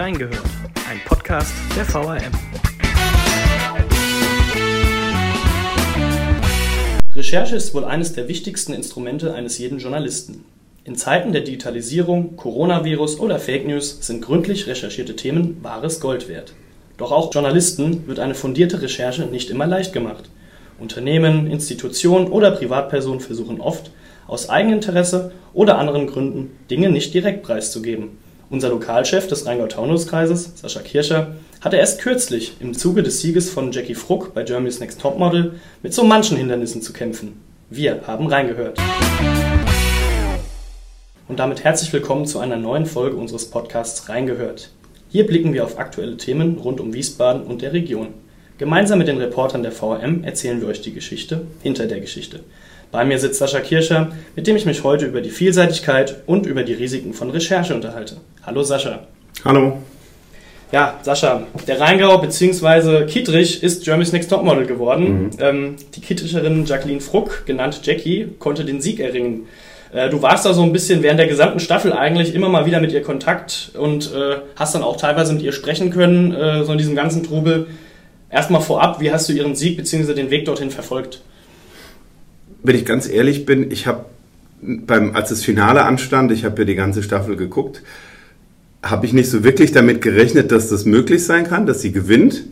Reingehört, ein Podcast der VRM. Recherche ist wohl eines der wichtigsten Instrumente eines jeden Journalisten. In Zeiten der Digitalisierung, Coronavirus oder Fake News sind gründlich recherchierte Themen wahres Gold wert. Doch auch Journalisten wird eine fundierte Recherche nicht immer leicht gemacht. Unternehmen, Institutionen oder Privatpersonen versuchen oft, aus Eigeninteresse oder anderen Gründen Dinge nicht direkt preiszugeben. Unser Lokalchef des Rheingau-Taunus-Kreises, Sascha Kircher, hatte erst kürzlich im Zuge des Sieges von Jackie Fruck bei Germany's Next Topmodel mit so manchen Hindernissen zu kämpfen. Wir haben reingehört. Und damit herzlich willkommen zu einer neuen Folge unseres Podcasts Reingehört. Hier blicken wir auf aktuelle Themen rund um Wiesbaden und der Region. Gemeinsam mit den Reportern der VRM erzählen wir euch die Geschichte hinter der Geschichte. Bei mir sitzt Sascha Kirscher, mit dem ich mich heute über die Vielseitigkeit und über die Risiken von Recherche unterhalte. Hallo Sascha. Hallo. Ja, Sascha, der Rheingau bzw. Kietrich ist Germany's Next Topmodel geworden. Mhm. Ähm, die Kietricherin Jacqueline Fruck, genannt Jackie, konnte den Sieg erringen. Äh, du warst da so ein bisschen während der gesamten Staffel eigentlich immer mal wieder mit ihr Kontakt und äh, hast dann auch teilweise mit ihr sprechen können, äh, so in diesem ganzen Trubel. Erstmal vorab, wie hast du ihren Sieg bzw. den Weg dorthin verfolgt? Wenn ich ganz ehrlich bin, ich habe beim, als das Finale anstand, ich habe ja die ganze Staffel geguckt, habe ich nicht so wirklich damit gerechnet, dass das möglich sein kann, dass sie gewinnt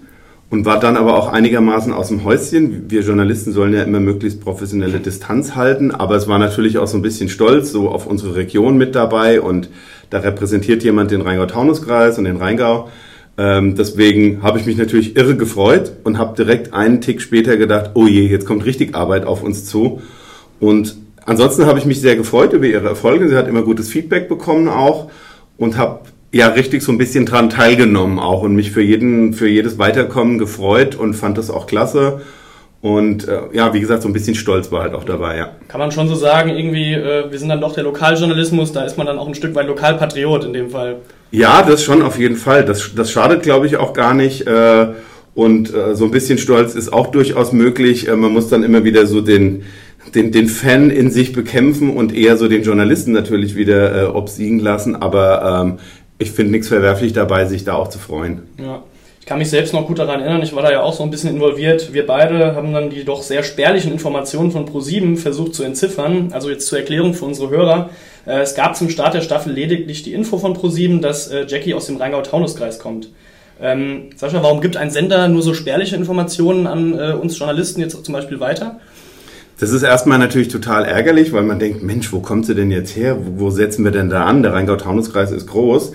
und war dann aber auch einigermaßen aus dem Häuschen. Wir Journalisten sollen ja immer möglichst professionelle Distanz halten, aber es war natürlich auch so ein bisschen stolz so auf unsere Region mit dabei und da repräsentiert jemand den Rheingau-Taunus-Kreis und den Rheingau. Ähm, deswegen habe ich mich natürlich irre gefreut und habe direkt einen Tick später gedacht, oh je, jetzt kommt richtig Arbeit auf uns zu. Und ansonsten habe ich mich sehr gefreut über ihre Erfolge. Sie hat immer gutes Feedback bekommen auch und habe ja richtig so ein bisschen dran teilgenommen auch und mich für jeden für jedes Weiterkommen gefreut und fand das auch klasse und äh, ja, wie gesagt, so ein bisschen Stolz war halt auch dabei, ja. Kann man schon so sagen, irgendwie, äh, wir sind dann doch der Lokaljournalismus, da ist man dann auch ein Stück weit Lokalpatriot in dem Fall. Ja, das schon auf jeden Fall. Das, das schadet, glaube ich, auch gar nicht. Äh, und äh, so ein bisschen Stolz ist auch durchaus möglich. Äh, man muss dann immer wieder so den, den, den Fan in sich bekämpfen und eher so den Journalisten natürlich wieder obsiegen lassen. Aber ähm, ich finde nichts verwerflich dabei, sich da auch zu freuen. Ja kann mich selbst noch gut daran erinnern, ich war da ja auch so ein bisschen involviert. Wir beide haben dann die doch sehr spärlichen Informationen von Pro7 versucht zu entziffern. Also jetzt zur Erklärung für unsere Hörer. Äh, es gab zum Start der Staffel lediglich die Info von Pro7, dass äh, Jackie aus dem Rheingau-Taunus-Kreis kommt. Ähm, Sascha, warum gibt ein Sender nur so spärliche Informationen an äh, uns Journalisten jetzt zum Beispiel weiter? Das ist erstmal natürlich total ärgerlich, weil man denkt, Mensch, wo kommt sie denn jetzt her? Wo, wo setzen wir denn da an? Der Rheingau-Taunus-Kreis ist groß.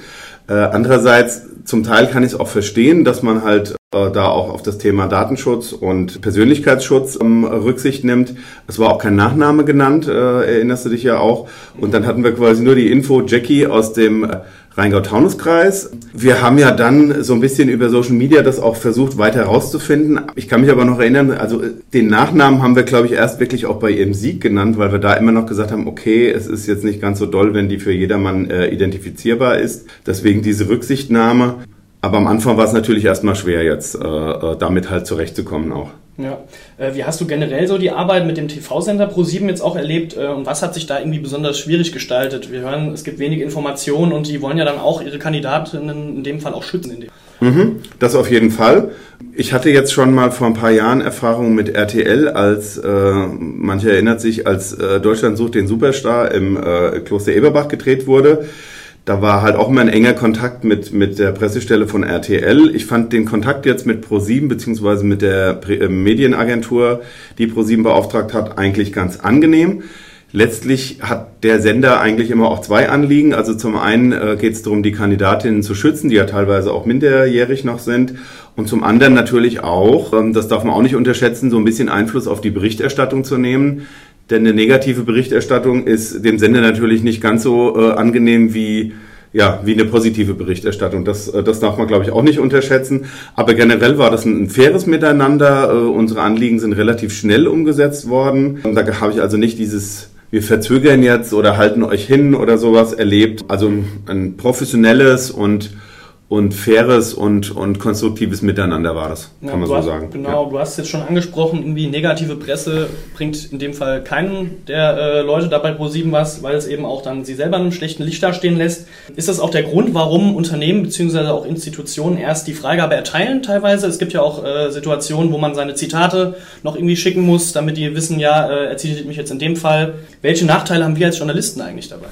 Äh, andererseits, zum Teil kann ich es auch verstehen, dass man halt äh, da auch auf das Thema Datenschutz und Persönlichkeitsschutz ähm, Rücksicht nimmt. Es war auch kein Nachname genannt, äh, erinnerst du dich ja auch. Und dann hatten wir quasi nur die Info Jackie aus dem äh, Rheingau-Taunus-Kreis. Wir haben ja dann so ein bisschen über Social Media das auch versucht weiter herauszufinden. Ich kann mich aber noch erinnern, also den Nachnamen haben wir, glaube ich, erst wirklich auch bei ihrem Sieg genannt, weil wir da immer noch gesagt haben, okay, es ist jetzt nicht ganz so doll, wenn die für jedermann äh, identifizierbar ist. Deswegen diese Rücksichtnahme. Aber am Anfang war es natürlich erstmal schwer, jetzt äh, äh damit halt zurechtzukommen auch. Ja. Äh, wie hast du generell so die Arbeit mit dem TV-Sender Pro7 jetzt auch erlebt äh, und was hat sich da irgendwie besonders schwierig gestaltet? Wir hören, es gibt wenig Informationen und die wollen ja dann auch ihre Kandidatinnen in dem Fall auch schützen. Mhm, das auf jeden Fall. Ich hatte jetzt schon mal vor ein paar Jahren Erfahrungen mit RTL, als äh, manche erinnert sich, als äh, Deutschland sucht den Superstar im äh, Kloster Eberbach gedreht wurde da war halt auch immer ein enger Kontakt mit, mit der Pressestelle von RTL. Ich fand den Kontakt jetzt mit Pro7 beziehungsweise mit der äh, Medienagentur, die Pro7 beauftragt hat, eigentlich ganz angenehm. Letztlich hat der Sender eigentlich immer auch zwei Anliegen. Also zum einen äh, geht es darum, die Kandidatinnen zu schützen, die ja teilweise auch minderjährig noch sind. Und zum anderen natürlich auch, ähm, das darf man auch nicht unterschätzen, so ein bisschen Einfluss auf die Berichterstattung zu nehmen. Denn eine negative Berichterstattung ist dem Sender natürlich nicht ganz so äh, angenehm wie ja, wie eine positive Berichterstattung. Das, äh, das darf man, glaube ich, auch nicht unterschätzen. Aber generell war das ein, ein faires Miteinander. Äh, unsere Anliegen sind relativ schnell umgesetzt worden. Da habe ich also nicht dieses, wir verzögern jetzt oder halten euch hin oder sowas erlebt. Also ein professionelles und und faires und, und konstruktives Miteinander war das, kann ja, man so hast, sagen. Genau, ja. du hast jetzt schon angesprochen, irgendwie negative Presse bringt in dem Fall keinen der äh, Leute dabei pro sieben was, weil es eben auch dann sie selber in einem schlechten Licht dastehen lässt. Ist das auch der Grund, warum Unternehmen bzw. auch Institutionen erst die Freigabe erteilen teilweise? Es gibt ja auch äh, Situationen, wo man seine Zitate noch irgendwie schicken muss, damit die wissen, ja, äh, er zitiert mich jetzt in dem Fall. Welche Nachteile haben wir als Journalisten eigentlich dabei?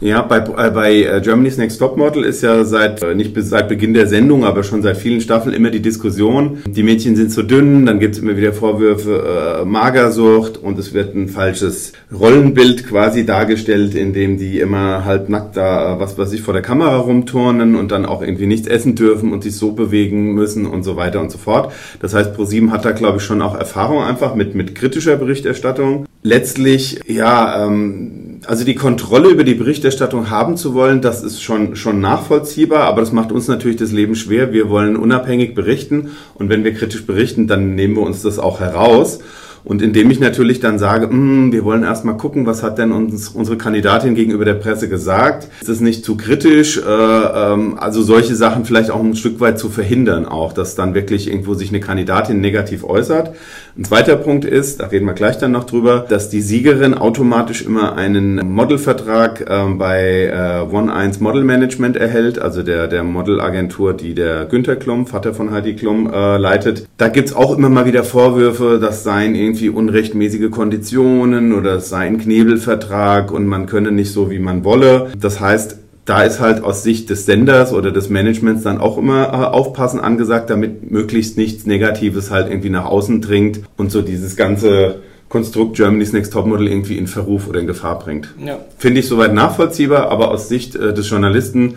Ja, bei, äh, bei äh, Germany's Next Top Model ist ja seit, äh, nicht bis, seit Beginn der Sendung, aber schon seit vielen Staffeln immer die Diskussion, die Mädchen sind zu dünn, dann gibt's immer wieder Vorwürfe äh, Magersucht und es wird ein falsches Rollenbild quasi dargestellt, in dem die immer halt nackt da, was weiß ich, vor der Kamera rumturnen und dann auch irgendwie nichts essen dürfen und sich so bewegen müssen und so weiter und so fort. Das heißt, ProSieben hat da, glaube ich, schon auch Erfahrung einfach mit, mit kritischer Berichterstattung. Letztlich, ja, ähm, also die Kontrolle über die Berichterstattung haben zu wollen, das ist schon, schon nachvollziehbar, aber das macht uns natürlich das Leben schwer. Wir wollen unabhängig berichten und wenn wir kritisch berichten, dann nehmen wir uns das auch heraus. Und indem ich natürlich dann sage, mm, wir wollen erstmal gucken, was hat denn uns, unsere Kandidatin gegenüber der Presse gesagt? Ist es nicht zu kritisch? Äh, ähm, also solche Sachen vielleicht auch ein Stück weit zu verhindern, auch, dass dann wirklich irgendwo sich eine Kandidatin negativ äußert. Ein zweiter Punkt ist, da reden wir gleich dann noch drüber, dass die Siegerin automatisch immer einen Modelvertrag äh, bei äh, One1 Model Management erhält, also der, der Modelagentur, die der Günther Klum, Vater von Heidi Klum, äh, leitet. Da gibt's auch immer mal wieder Vorwürfe, das seien irgendwie unrechtmäßige Konditionen oder es sei ein Knebelvertrag und man könne nicht so, wie man wolle. Das heißt, da ist halt aus Sicht des Senders oder des Managements dann auch immer äh, aufpassen angesagt, damit möglichst nichts Negatives halt irgendwie nach außen dringt und so dieses ganze Konstrukt Germany's Next Topmodel irgendwie in Verruf oder in Gefahr bringt. Ja. Finde ich soweit nachvollziehbar, aber aus Sicht äh, des Journalisten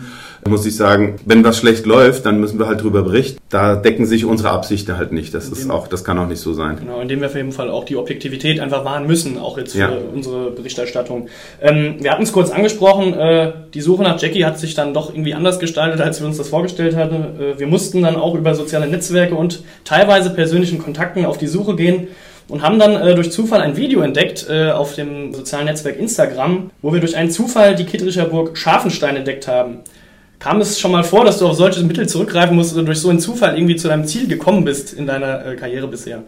muss ich sagen, wenn was schlecht läuft, dann müssen wir halt drüber berichten. Da decken sich unsere Absichten halt nicht. Das ist auch, das kann auch nicht so sein. Genau, indem wir auf jeden Fall auch die Objektivität einfach wahren müssen, auch jetzt für ja. unsere Berichterstattung. Ähm, wir hatten es kurz angesprochen, äh, die Suche nach Jackie hat sich dann doch irgendwie anders gestaltet, als wir uns das vorgestellt hatten. Äh, wir mussten dann auch über soziale Netzwerke und teilweise persönlichen Kontakten auf die Suche gehen und haben dann äh, durch Zufall ein Video entdeckt äh, auf dem sozialen Netzwerk Instagram, wo wir durch einen Zufall die Kittricher Burg Scharfenstein entdeckt haben. Kam es schon mal vor, dass du auf solche Mittel zurückgreifen musst oder durch so einen Zufall irgendwie zu deinem Ziel gekommen bist in deiner äh, Karriere bisher?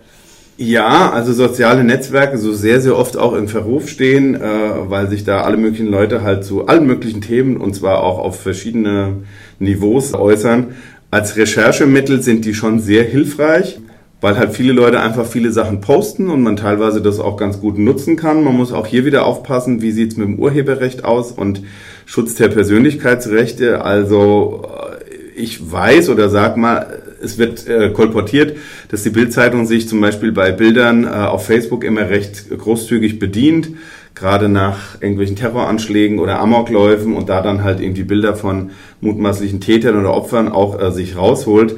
Ja, also soziale Netzwerke so sehr, sehr oft auch in Verruf stehen, äh, weil sich da alle möglichen Leute halt zu allen möglichen Themen und zwar auch auf verschiedene Niveaus äußern. Als Recherchemittel sind die schon sehr hilfreich, weil halt viele Leute einfach viele Sachen posten und man teilweise das auch ganz gut nutzen kann. Man muss auch hier wieder aufpassen, wie sieht's mit dem Urheberrecht aus und Schutz der Persönlichkeitsrechte. Also äh, ich weiß oder sag mal, es wird äh, kolportiert, dass die Bildzeitung sich zum Beispiel bei Bildern äh, auf Facebook immer recht großzügig bedient, gerade nach irgendwelchen Terroranschlägen oder Amokläufen und da dann halt eben die Bilder von mutmaßlichen Tätern oder Opfern auch äh, sich rausholt.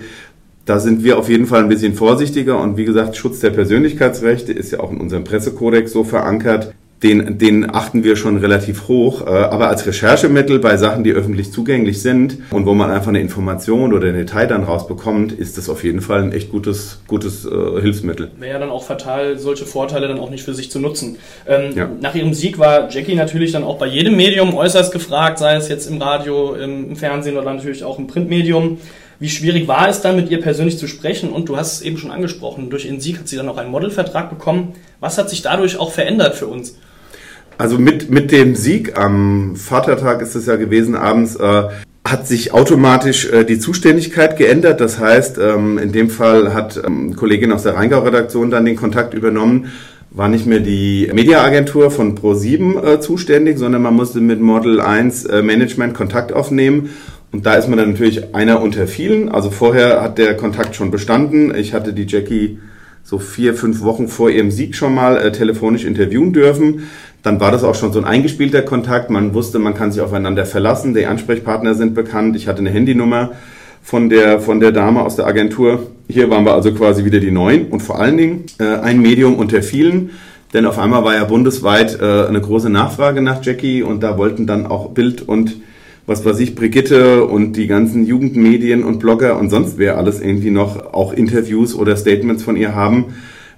Da sind wir auf jeden Fall ein bisschen vorsichtiger und wie gesagt, Schutz der Persönlichkeitsrechte ist ja auch in unserem Pressekodex so verankert den, den achten wir schon relativ hoch. Äh, aber als Recherchemittel bei Sachen, die öffentlich zugänglich sind und wo man einfach eine Information oder ein Detail dann rausbekommt, ist das auf jeden Fall ein echt gutes, gutes äh, Hilfsmittel. Wäre ja dann auch fatal, solche Vorteile dann auch nicht für sich zu nutzen. Ähm, ja. Nach ihrem Sieg war Jackie natürlich dann auch bei jedem Medium äußerst gefragt, sei es jetzt im Radio, im, im Fernsehen oder natürlich auch im Printmedium. Wie schwierig war es dann, mit ihr persönlich zu sprechen? Und du hast es eben schon angesprochen, durch ihren Sieg hat sie dann auch einen Modelvertrag bekommen. Was hat sich dadurch auch verändert für uns? Also mit, mit dem Sieg am Vatertag ist es ja gewesen abends, äh, hat sich automatisch äh, die Zuständigkeit geändert. Das heißt, ähm, in dem Fall hat ähm, Kollegin aus der Rheingau-Redaktion dann den Kontakt übernommen, war nicht mehr die Mediaagentur von Pro7 äh, zuständig, sondern man musste mit Model 1 äh, Management Kontakt aufnehmen. Und da ist man dann natürlich einer unter vielen. Also vorher hat der Kontakt schon bestanden. Ich hatte die Jackie so vier, fünf Wochen vor ihrem Sieg schon mal äh, telefonisch interviewen dürfen dann war das auch schon so ein eingespielter Kontakt. Man wusste, man kann sich aufeinander verlassen. Die Ansprechpartner sind bekannt. Ich hatte eine Handynummer von der, von der Dame aus der Agentur. Hier waren wir also quasi wieder die Neuen und vor allen Dingen äh, ein Medium unter vielen. Denn auf einmal war ja bundesweit äh, eine große Nachfrage nach Jackie und da wollten dann auch Bild und was weiß ich, Brigitte und die ganzen Jugendmedien und Blogger und sonst wer alles irgendwie noch auch Interviews oder Statements von ihr haben.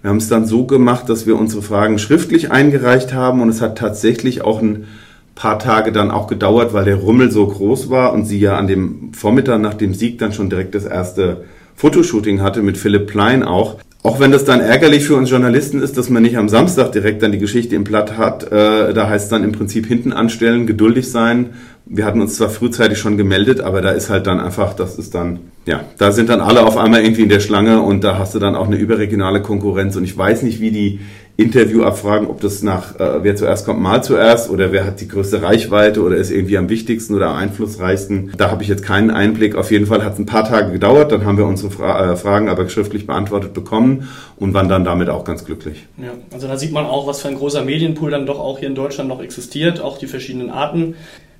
Wir haben es dann so gemacht, dass wir unsere Fragen schriftlich eingereicht haben und es hat tatsächlich auch ein paar Tage dann auch gedauert, weil der Rummel so groß war und sie ja an dem Vormittag nach dem Sieg dann schon direkt das erste Fotoshooting hatte mit Philipp Plein auch. Auch wenn das dann ärgerlich für uns Journalisten ist, dass man nicht am Samstag direkt dann die Geschichte im Blatt hat, äh, da heißt es dann im Prinzip hinten anstellen, geduldig sein. Wir hatten uns zwar frühzeitig schon gemeldet, aber da ist halt dann einfach, das ist dann, ja, da sind dann alle auf einmal irgendwie in der Schlange und da hast du dann auch eine überregionale Konkurrenz und ich weiß nicht, wie die Interview abfragen, ob das nach äh, wer zuerst kommt, mal zuerst oder wer hat die größte Reichweite oder ist irgendwie am wichtigsten oder am einflussreichsten. Da habe ich jetzt keinen Einblick. Auf jeden Fall hat es ein paar Tage gedauert, dann haben wir unsere Fra äh, Fragen aber schriftlich beantwortet bekommen und waren dann damit auch ganz glücklich. Ja, also da sieht man auch, was für ein großer Medienpool dann doch auch hier in Deutschland noch existiert, auch die verschiedenen Arten.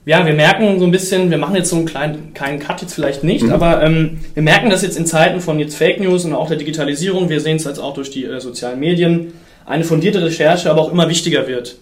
Ja, wir merken so ein bisschen, wir machen jetzt so einen kleinen, keinen Cut jetzt vielleicht nicht, mhm. aber ähm, wir merken das jetzt in Zeiten von jetzt Fake News und auch der Digitalisierung, wir sehen es jetzt auch durch die äh, sozialen Medien, eine fundierte Recherche aber auch immer wichtigiger wird.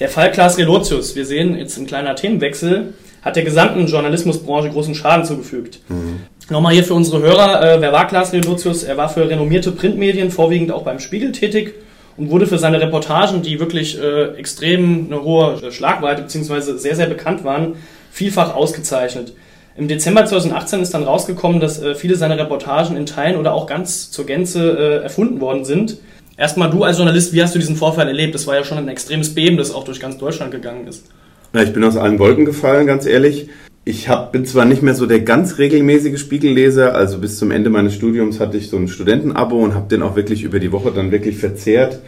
Der Fall Klaas Relotius, wir sehen jetzt ein kleiner Themenwechsel, hat der gesamten Journalismusbranche großen Schaden zugefügt. Mhm. Nochmal hier für unsere Hörer, äh, wer war Klaas Relotius? Er war für renommierte Printmedien, vorwiegend auch beim Spiegel tätig und wurde für seine Reportagen, die wirklich äh, extrem eine hohe Schlagweite bzw. sehr, sehr bekannt waren, vielfach ausgezeichnet. Im Dezember 2018 ist dann rausgekommen, dass äh, viele seiner Reportagen in Teilen oder auch ganz zur Gänze äh, erfunden worden sind. Erstmal du als Journalist, wie hast du diesen Vorfall erlebt? Das war ja schon ein extremes Beben, das auch durch ganz Deutschland gegangen ist. Ja, ich bin aus allen Wolken gefallen, ganz ehrlich. Ich hab, bin zwar nicht mehr so der ganz regelmäßige Spiegelleser, also bis zum Ende meines Studiums hatte ich so ein Studentenabo und habe den auch wirklich über die Woche dann wirklich verzehrt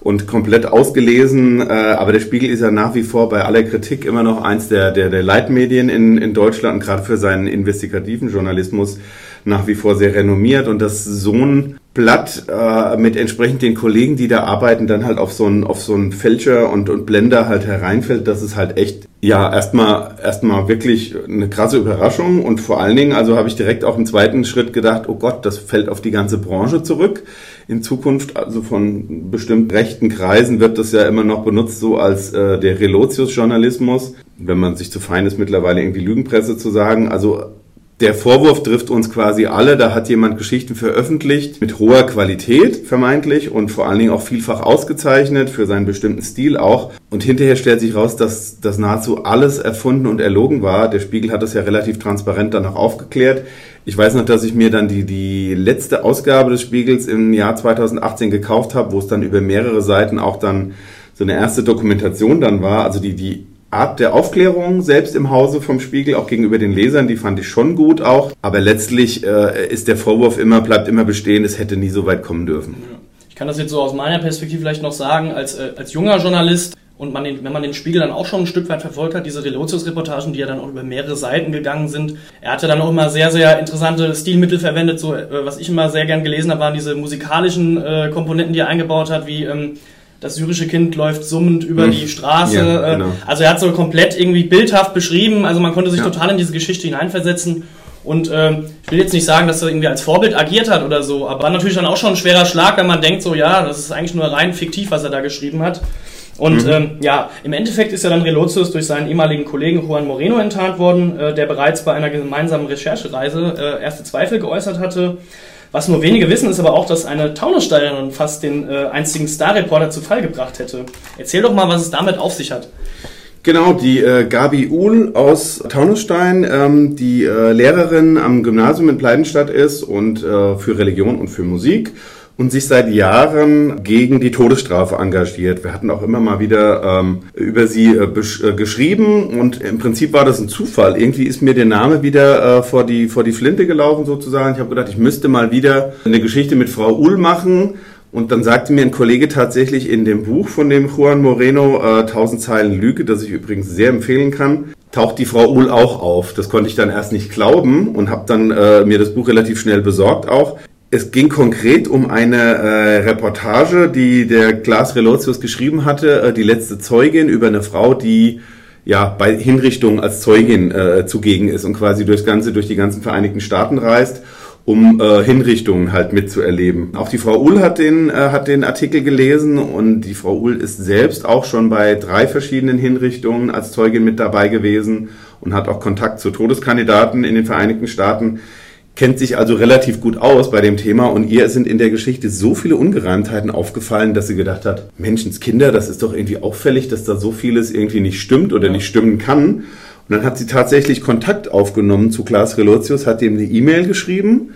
und komplett ausgelesen. Äh, aber der Spiegel ist ja nach wie vor bei aller Kritik immer noch eins der, der, der Leitmedien in, in Deutschland, gerade für seinen investigativen Journalismus nach wie vor sehr renommiert und dass so ein Blatt äh, mit entsprechend den Kollegen, die da arbeiten, dann halt auf so einen auf so einen Fälscher und, und Blender halt hereinfällt, das ist halt echt ja erstmal erstmal wirklich eine krasse Überraschung und vor allen Dingen, also habe ich direkt auch im zweiten Schritt gedacht, oh Gott, das fällt auf die ganze Branche zurück. In Zukunft, also von bestimmt rechten Kreisen wird das ja immer noch benutzt, so als äh, der Relotius-Journalismus, wenn man sich zu fein ist, mittlerweile irgendwie Lügenpresse zu sagen. Also der Vorwurf trifft uns quasi alle. Da hat jemand Geschichten veröffentlicht mit hoher Qualität vermeintlich und vor allen Dingen auch vielfach ausgezeichnet für seinen bestimmten Stil auch. Und hinterher stellt sich raus, dass das nahezu alles erfunden und erlogen war. Der Spiegel hat das ja relativ transparent dann auch aufgeklärt. Ich weiß noch, dass ich mir dann die, die letzte Ausgabe des Spiegels im Jahr 2018 gekauft habe, wo es dann über mehrere Seiten auch dann so eine erste Dokumentation dann war. Also die, die Art der Aufklärung selbst im Hause vom Spiegel, auch gegenüber den Lesern, die fand ich schon gut auch. Aber letztlich äh, ist der Vorwurf immer, bleibt immer bestehen, es hätte nie so weit kommen dürfen. Ich kann das jetzt so aus meiner Perspektive vielleicht noch sagen, als, äh, als junger Journalist und man den, wenn man den Spiegel dann auch schon ein Stück weit verfolgt hat, diese Relotius-Reportagen, die ja dann auch über mehrere Seiten gegangen sind. Er hatte dann auch immer sehr, sehr interessante Stilmittel verwendet. So, äh, was ich immer sehr gern gelesen habe, waren diese musikalischen äh, Komponenten, die er eingebaut hat, wie ähm, das syrische Kind läuft summend über hm. die Straße. Ja, äh, genau. Also er hat so komplett irgendwie bildhaft beschrieben. Also man konnte sich ja. total in diese Geschichte hineinversetzen. Und äh, ich will jetzt nicht sagen, dass er irgendwie als Vorbild agiert hat oder so, aber natürlich dann auch schon ein schwerer Schlag, wenn man denkt, so ja, das ist eigentlich nur rein fiktiv, was er da geschrieben hat. Und mhm. ähm, ja, im Endeffekt ist ja dann Relotius durch seinen ehemaligen Kollegen Juan Moreno enttarnt worden, äh, der bereits bei einer gemeinsamen Recherchereise äh, erste Zweifel geäußert hatte. Was nur wenige wissen, ist aber auch, dass eine Taunussteilerin fast den äh, einzigen Star-Reporter zu Fall gebracht hätte. Erzähl doch mal, was es damit auf sich hat. Genau, die äh, Gabi Uhl aus Taunusstein, ähm, die äh, Lehrerin am Gymnasium in Pleidenstadt ist und äh, für Religion und für Musik und sich seit Jahren gegen die Todesstrafe engagiert. Wir hatten auch immer mal wieder ähm, über sie äh, äh, geschrieben und im Prinzip war das ein Zufall. Irgendwie ist mir der Name wieder äh, vor, die, vor die Flinte gelaufen sozusagen. Ich habe gedacht, ich müsste mal wieder eine Geschichte mit Frau Uhl machen. Und dann sagte mir ein Kollege tatsächlich in dem Buch von dem Juan Moreno, äh, 1000 Zeilen Lüge, das ich übrigens sehr empfehlen kann, taucht die Frau Uhl auch auf. Das konnte ich dann erst nicht glauben und habe dann äh, mir das Buch relativ schnell besorgt auch. Es ging konkret um eine äh, Reportage, die der Klaas Relotius geschrieben hatte, äh, die letzte Zeugin über eine Frau, die ja bei Hinrichtungen als Zeugin äh, zugegen ist und quasi durchs ganze durch die ganzen Vereinigten Staaten reist, um äh, Hinrichtungen halt mitzuerleben. Auch die Frau Uhl hat den äh, hat den Artikel gelesen und die Frau Uhl ist selbst auch schon bei drei verschiedenen Hinrichtungen als Zeugin mit dabei gewesen und hat auch Kontakt zu Todeskandidaten in den Vereinigten Staaten kennt sich also relativ gut aus bei dem Thema und ihr sind in der Geschichte so viele Ungereimtheiten aufgefallen, dass sie gedacht hat, Menschenskinder, das ist doch irgendwie auffällig, dass da so vieles irgendwie nicht stimmt oder nicht stimmen kann. Und dann hat sie tatsächlich Kontakt aufgenommen zu Klaas Relotius, hat ihm eine E-Mail geschrieben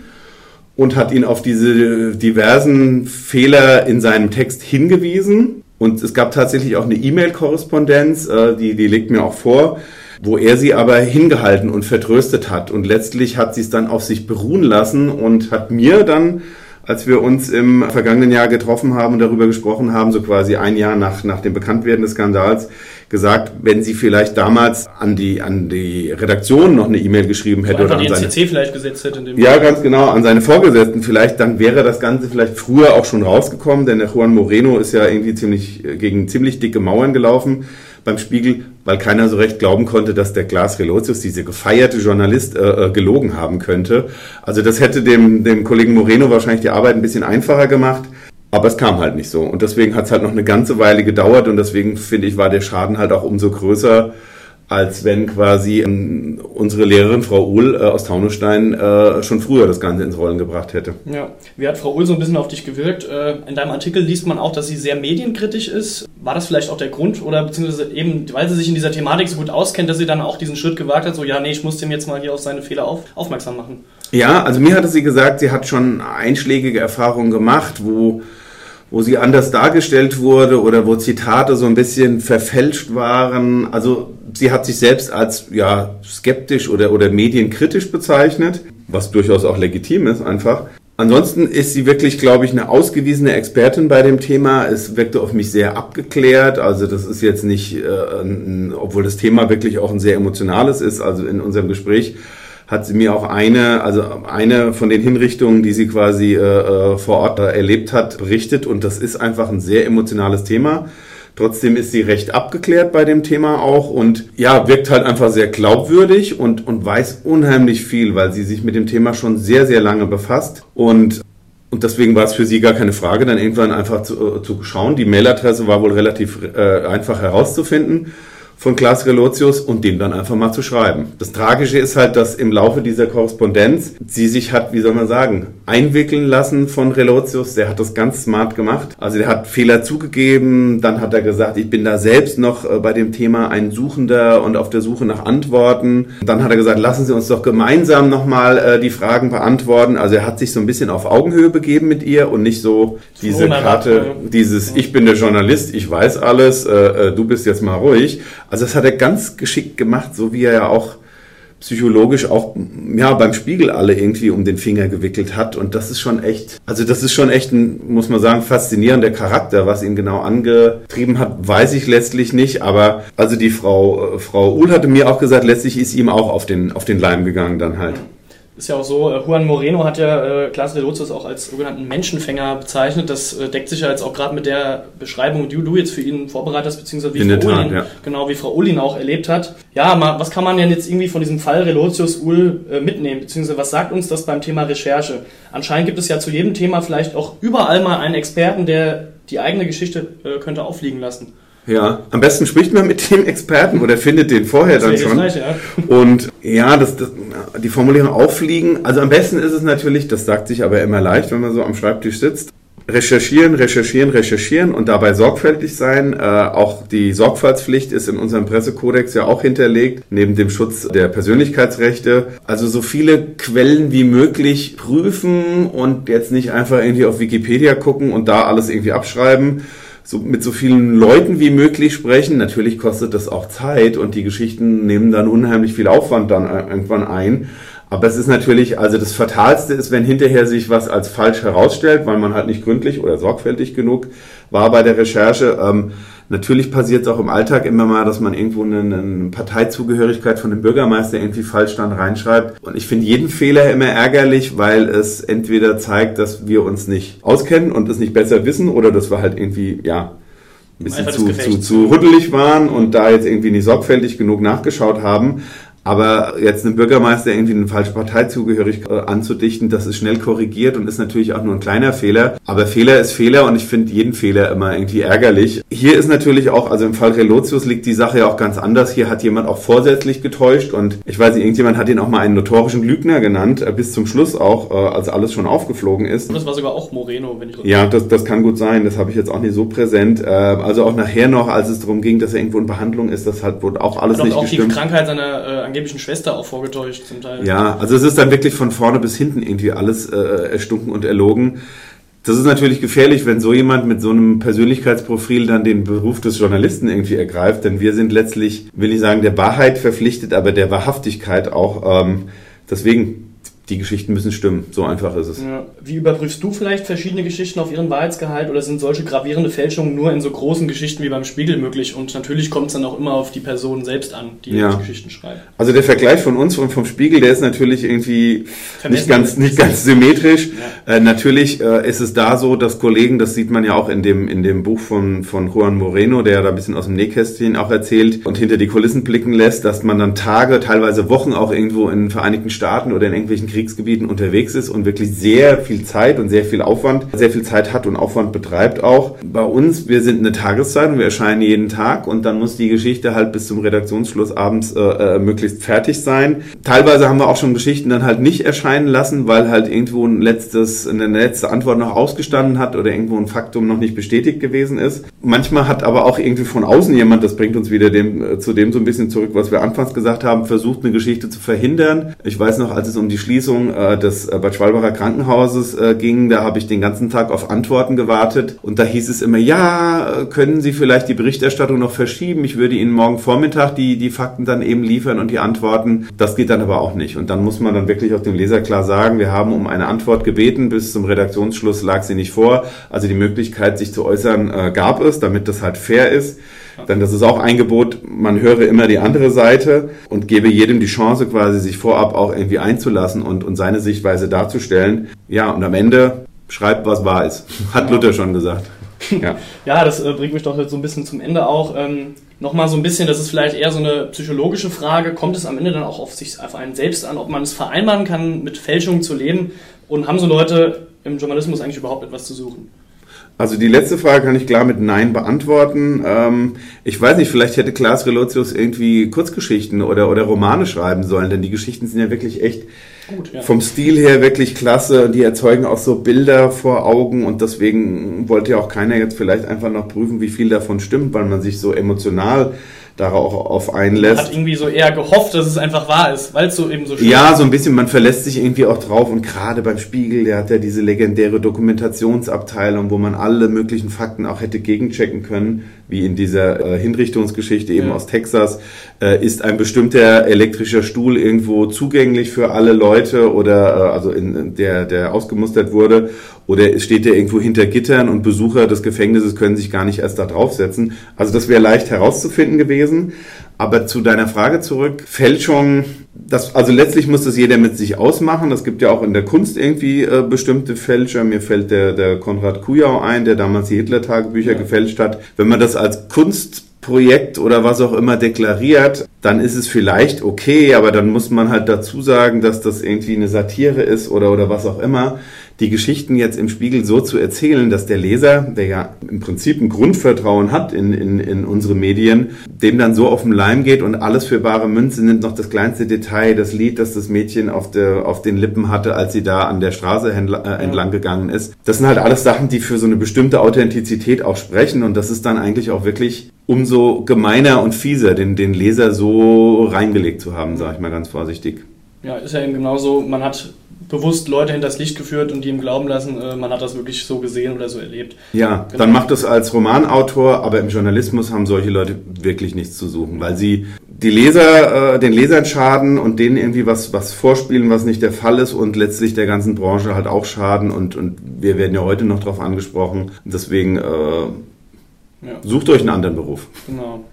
und hat ihn auf diese diversen Fehler in seinem Text hingewiesen. Und es gab tatsächlich auch eine E-Mail-Korrespondenz, äh, die, die legt mir auch vor, wo er sie aber hingehalten und vertröstet hat. Und letztlich hat sie es dann auf sich beruhen lassen und hat mir dann, als wir uns im vergangenen Jahr getroffen haben und darüber gesprochen haben, so quasi ein Jahr nach, nach dem Bekanntwerden des Skandals, gesagt, wenn sie vielleicht damals an die, an die Redaktion noch eine E-Mail geschrieben hätte oder an seine, CC vielleicht gesetzt hätte. ja, ganz genau, an seine Vorgesetzten vielleicht, dann wäre das Ganze vielleicht früher auch schon rausgekommen, denn der Juan Moreno ist ja irgendwie ziemlich gegen ziemlich dicke Mauern gelaufen beim Spiegel, weil keiner so recht glauben konnte, dass der Glas Relotius, diese gefeierte Journalist, äh, äh, gelogen haben könnte. Also das hätte dem, dem Kollegen Moreno wahrscheinlich die Arbeit ein bisschen einfacher gemacht. Aber es kam halt nicht so. Und deswegen hat es halt noch eine ganze Weile gedauert und deswegen finde ich, war der Schaden halt auch umso größer, als wenn quasi ähm, unsere Lehrerin Frau Uhl äh, aus Taunusstein äh, schon früher das Ganze ins Rollen gebracht hätte. Ja, wie hat Frau Uhl so ein bisschen auf dich gewirkt? Äh, in deinem Artikel liest man auch, dass sie sehr medienkritisch ist. War das vielleicht auch der Grund oder beziehungsweise eben, weil sie sich in dieser Thematik so gut auskennt, dass sie dann auch diesen Schritt gewagt hat, so ja, nee, ich muss dem jetzt mal hier auf seine Fehler auf, aufmerksam machen? Ja, also mir hatte sie gesagt, sie hat schon einschlägige Erfahrungen gemacht, wo wo sie anders dargestellt wurde oder wo Zitate so ein bisschen verfälscht waren. Also sie hat sich selbst als ja, skeptisch oder, oder medienkritisch bezeichnet, was durchaus auch legitim ist einfach. Ansonsten ist sie wirklich, glaube ich, eine ausgewiesene Expertin bei dem Thema. Es wirkte auf mich sehr abgeklärt. Also das ist jetzt nicht, äh, ein, obwohl das Thema wirklich auch ein sehr emotionales ist. Also in unserem Gespräch hat sie mir auch eine, also eine von den Hinrichtungen, die sie quasi äh, äh vor Ort erlebt hat, berichtet. Und das ist einfach ein sehr emotionales Thema. Trotzdem ist sie recht abgeklärt bei dem Thema auch und ja, wirkt halt einfach sehr glaubwürdig und, und weiß unheimlich viel, weil sie sich mit dem Thema schon sehr, sehr lange befasst. Und und deswegen war es für sie gar keine Frage, dann irgendwann einfach zu, äh, zu schauen. Die Mailadresse war wohl relativ äh, einfach herauszufinden von Klaas Relotius und dem dann einfach mal zu schreiben. Das Tragische ist halt, dass im Laufe dieser Korrespondenz sie sich hat, wie soll man sagen, einwickeln lassen von Relotius. Der hat das ganz smart gemacht. Also der hat Fehler zugegeben, dann hat er gesagt, ich bin da selbst noch äh, bei dem Thema ein Suchender und auf der Suche nach Antworten. Dann hat er gesagt, lassen Sie uns doch gemeinsam nochmal äh, die Fragen beantworten. Also er hat sich so ein bisschen auf Augenhöhe begeben mit ihr und nicht so diese Karte, dieses Ich bin der Journalist, ich weiß alles, äh, äh, du bist jetzt mal ruhig. Also das hat er ganz geschickt gemacht, so wie er ja auch psychologisch auch ja beim Spiegel alle irgendwie um den Finger gewickelt hat. Und das ist schon echt also das ist schon echt ein muss man sagen faszinierender Charakter was ihn genau angetrieben hat weiß ich letztlich nicht. Aber also die Frau äh, Frau Uhl hatte mir auch gesagt letztlich ist ihm auch auf den auf den Leim gegangen dann halt ist ja auch so, äh, Juan Moreno hat ja äh, Klaas Relotius auch als sogenannten Menschenfänger bezeichnet. Das äh, deckt sich ja jetzt auch gerade mit der Beschreibung, die du jetzt für ihn vorbereitet hast, beziehungsweise wie In Frau Tat, Ullin, ja. genau wie Frau Ullin auch erlebt hat. Ja, mal, was kann man denn jetzt irgendwie von diesem Fall Relotius Ull äh, mitnehmen, beziehungsweise was sagt uns das beim Thema Recherche? Anscheinend gibt es ja zu jedem Thema vielleicht auch überall mal einen Experten, der die eigene Geschichte äh, könnte auffliegen lassen. Ja, am besten spricht man mit dem Experten oder findet den vorher dann schon. Gleich, ja. Und ja, das, das, die Formulierung auffliegen. Also am besten ist es natürlich, das sagt sich aber immer leicht, wenn man so am Schreibtisch sitzt. Recherchieren, recherchieren, recherchieren und dabei sorgfältig sein. Äh, auch die Sorgfaltspflicht ist in unserem Pressekodex ja auch hinterlegt, neben dem Schutz der Persönlichkeitsrechte. Also so viele Quellen wie möglich prüfen und jetzt nicht einfach irgendwie auf Wikipedia gucken und da alles irgendwie abschreiben so mit so vielen Leuten wie möglich sprechen. Natürlich kostet das auch Zeit und die Geschichten nehmen dann unheimlich viel Aufwand dann irgendwann ein. Aber es ist natürlich, also das Fatalste ist, wenn hinterher sich was als falsch herausstellt, weil man halt nicht gründlich oder sorgfältig genug war bei der Recherche. Ähm, Natürlich passiert es auch im Alltag immer mal, dass man irgendwo eine, eine Parteizugehörigkeit von dem Bürgermeister irgendwie falsch dann reinschreibt. Und ich finde jeden Fehler immer ärgerlich, weil es entweder zeigt, dass wir uns nicht auskennen und es nicht besser wissen oder dass wir halt irgendwie, ja, ein bisschen zu, zu, zu rüttelig waren und da jetzt irgendwie nicht sorgfältig genug nachgeschaut haben. Aber jetzt einem Bürgermeister irgendwie eine falsche Partei zugehörig äh, anzudichten, das ist schnell korrigiert und ist natürlich auch nur ein kleiner Fehler. Aber Fehler ist Fehler und ich finde jeden Fehler immer irgendwie ärgerlich. Hier ist natürlich auch, also im Fall Relotius liegt die Sache ja auch ganz anders. Hier hat jemand auch vorsätzlich getäuscht und ich weiß nicht, irgendjemand hat ihn auch mal einen notorischen Lügner genannt, äh, bis zum Schluss auch, äh, als alles schon aufgeflogen ist. Und das war sogar auch Moreno, wenn ich Ja, das, das kann gut sein. Das habe ich jetzt auch nicht so präsent. Also auch nachher noch, als es darum ging, dass er irgendwo in Behandlung ist, das hat wohl auch alles hat nicht auch gestimmt. die Krankheit seiner äh, angeblichen Schwester auch vorgetäuscht zum Teil. Ja, also es ist dann wirklich von vorne bis hinten irgendwie alles äh, erstunken und erlogen. Das ist natürlich gefährlich, wenn so jemand mit so einem Persönlichkeitsprofil dann den Beruf des Journalisten irgendwie ergreift, denn wir sind letztlich, will ich sagen, der Wahrheit verpflichtet, aber der Wahrhaftigkeit auch. Ähm, deswegen, die Geschichten müssen stimmen. So einfach ist es. Ja. Wie überprüfst du vielleicht verschiedene Geschichten auf ihren Wahrheitsgehalt oder sind solche gravierende Fälschungen nur in so großen Geschichten wie beim Spiegel möglich? Und natürlich kommt es dann auch immer auf die Person selbst an, die Ja. die Geschichten schreibt. Also der Vergleich von uns und vom Spiegel, der ist natürlich irgendwie nicht Vermessen. ganz, nicht ganz symmetrisch. Äh, natürlich äh, ist es da so, dass Kollegen, das sieht man ja auch in dem, in dem Buch von, von Juan Moreno, der da ein bisschen aus dem Nähkästchen auch erzählt und hinter die Kulissen blicken lässt, dass man dann Tage, teilweise Wochen auch irgendwo in den Vereinigten Staaten oder in irgendwelchen Kriegsgebieten unterwegs ist und wirklich sehr viel Zeit und sehr viel Aufwand, sehr viel Zeit hat und Aufwand betreibt auch. Bei uns, wir sind eine Tageszeitung, wir erscheinen jeden Tag und dann muss die Geschichte halt bis zum Redaktionsschluss abends äh, äh, möglichst fertig sein. Teilweise haben wir auch schon Geschichten dann halt nicht erscheinen lassen, weil halt irgendwo ein letztes, eine letzte Antwort noch ausgestanden hat oder irgendwo ein Faktum noch nicht bestätigt gewesen ist. Manchmal hat aber auch irgendwie von außen jemand, das bringt uns wieder dem, äh, zu dem so ein bisschen zurück, was wir anfangs gesagt haben, versucht eine Geschichte zu verhindern. Ich weiß noch, als es um die Schließung äh, des äh, Bad Schwalbacher Krankenhauses äh, ging, da habe ich den ganzen Tag auf Antworten gewartet und da hieß es immer, ja, äh, können Sie vielleicht die Berichterstattung noch verschieben? Ich würde Ihnen morgen Vormittag die, die Fakten dann eben liefern und die Antworten. Das geht dann aber auch nicht. Und dann muss man dann wirklich auch dem Leser klar sagen, wir haben um eine Antwort gebeten, bis zum Redaktionsschluss lag sie nicht vor. Also die Möglichkeit, sich zu äußern, äh, gab es, damit das halt fair ist. Denn das ist auch ein Gebot, man höre immer die andere Seite und gebe jedem die Chance, quasi sich vorab auch irgendwie einzulassen und, und seine Sichtweise darzustellen. Ja, und am Ende schreibt, was wahr ist. Hat Luther schon gesagt. Ja. Ja, das äh, bringt mich doch jetzt so ein bisschen zum Ende auch. Ähm, Nochmal so ein bisschen, das ist vielleicht eher so eine psychologische Frage. Kommt es am Ende dann auch auf sich, auf einen selbst an, ob man es vereinbaren kann, mit Fälschungen zu leben? Und haben so Leute im Journalismus eigentlich überhaupt etwas zu suchen? Also die letzte Frage kann ich klar mit Nein beantworten. Ähm, ich weiß nicht, vielleicht hätte Klaas Relotius irgendwie Kurzgeschichten oder, oder Romane schreiben sollen, denn die Geschichten sind ja wirklich echt Gut, ja. vom Stil her wirklich klasse und die erzeugen auch so Bilder vor Augen und deswegen wollte ja auch keiner jetzt vielleicht einfach noch prüfen, wie viel davon stimmt, weil man sich so emotional darauf Man einlässt. hat irgendwie so eher gehofft, dass es einfach wahr ist, weil es so eben so schön Ja, so ein bisschen, man verlässt sich irgendwie auch drauf und gerade beim Spiegel, der hat ja diese legendäre Dokumentationsabteilung, wo man alle möglichen Fakten auch hätte gegenchecken können, wie in dieser äh, Hinrichtungsgeschichte eben Ja. aus Texas. Äh, ist ein bestimmter elektrischer Stuhl irgendwo zugänglich für alle Leute oder äh, also in der, der ausgemustert wurde oder steht der irgendwo hinter Gittern und Besucher des Gefängnisses können sich gar nicht erst da draufsetzen. Also das wäre leicht herauszufinden gewesen. Aber zu deiner Frage zurück, Fälschung, das, also letztlich muss das jeder mit sich ausmachen. Es gibt ja auch in der Kunst irgendwie äh, bestimmte Fälscher. Mir fällt der, der Konrad Kujau ein, der damals die Hitler-Tagebücher Ja. gefälscht hat. Wenn man das als Kunstprojekt oder was auch immer deklariert, dann ist es vielleicht okay, aber dann muss man halt dazu sagen, dass das irgendwie eine Satire ist oder, oder was auch immer. Die Geschichten jetzt im Spiegel so zu erzählen, dass der Leser, der ja im Prinzip ein Grundvertrauen hat in, in, in unsere Medien, dem dann so auf den Leim geht und alles für bare Münze nimmt, noch das kleinste Detail, das Lied, das das Mädchen auf, der, auf den Lippen hatte, als sie da an der Straße äh, entlang gegangen ist. Das sind halt alles Sachen, die für so eine bestimmte Authentizität auch sprechen und das ist dann eigentlich auch wirklich umso gemeiner und fieser, den, den Leser so reingelegt zu haben, sage ich mal ganz vorsichtig. Ja, ist ja eben genauso. Man hat bewusst Leute hinters Licht geführt und die ihm glauben lassen, äh, man hat das wirklich so gesehen oder so erlebt. Ja, Genau. dann macht das als Romanautor, aber im Journalismus haben solche Leute wirklich nichts zu suchen, weil sie die Leser, äh, den Lesern schaden und denen irgendwie was, was vorspielen, was nicht der Fall ist und letztlich der ganzen Branche halt auch schaden und, und wir werden ja heute noch darauf angesprochen. Deswegen äh, Ja. sucht euch einen anderen Beruf. Genau.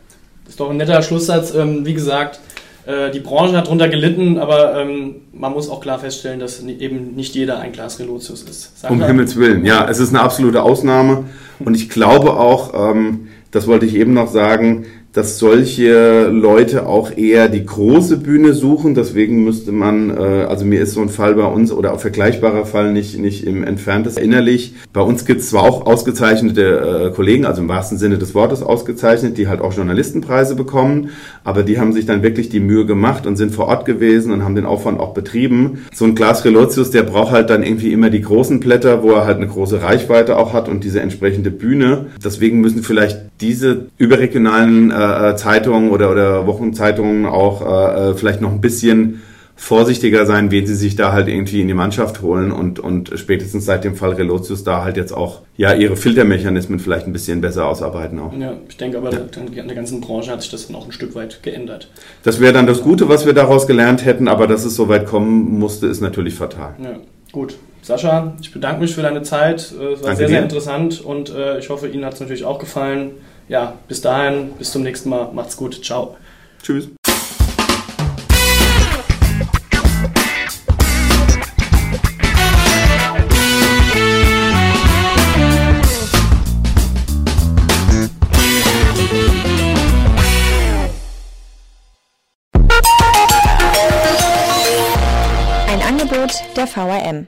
Ist doch ein netter Schlusssatz. Ähm, wie gesagt, äh, die Branche hat darunter gelitten, aber ähm, man muss auch klar feststellen, dass eben nicht jeder ein Glas Relotius ist. Um Sandra? Himmels Willen, ja, es ist eine absolute Ausnahme und ich glaube auch, ähm, das wollte ich eben noch sagen, dass solche Leute auch eher die große Bühne suchen. Deswegen müsste man, äh, also mir ist so ein Fall bei uns oder auch vergleichbarer Fall nicht, nicht im entferntes innerlich. Bei uns gibt es zwar auch ausgezeichnete äh, Kollegen, also im wahrsten Sinne des Wortes ausgezeichnet, die halt auch Journalistenpreise bekommen, aber die haben sich dann wirklich die Mühe gemacht und sind vor Ort gewesen und haben den Aufwand auch betrieben. So ein Klaas Relotius, der braucht halt dann irgendwie immer die großen Blätter, wo er halt eine große Reichweite auch hat und diese entsprechende Bühne. Deswegen müssen vielleicht diese überregionalen äh, äh, Zeitungen oder, oder Wochenzeitungen auch äh, äh, vielleicht noch ein bisschen vorsichtiger sein, wen sie sich da halt irgendwie in die Mannschaft holen und, und spätestens seit dem Fall Relotius da halt jetzt auch ja ihre Filtermechanismen vielleicht ein bisschen besser ausarbeiten auch. Ja, ich denke aber, ja. in der ganzen Branche hat sich das dann auch ein Stück weit geändert. Das wäre dann das Gute, was wir daraus gelernt hätten, aber dass es so weit kommen musste, ist natürlich fatal. Ja, gut. Sascha, ich bedanke mich für deine Zeit. Es war Danke sehr, sehr interessant und äh, ich hoffe, Ihnen hat es natürlich auch gefallen ja, bis dahin, bis zum nächsten Mal. Macht's gut. Ciao. Tschüss. Ein Angebot der VRM.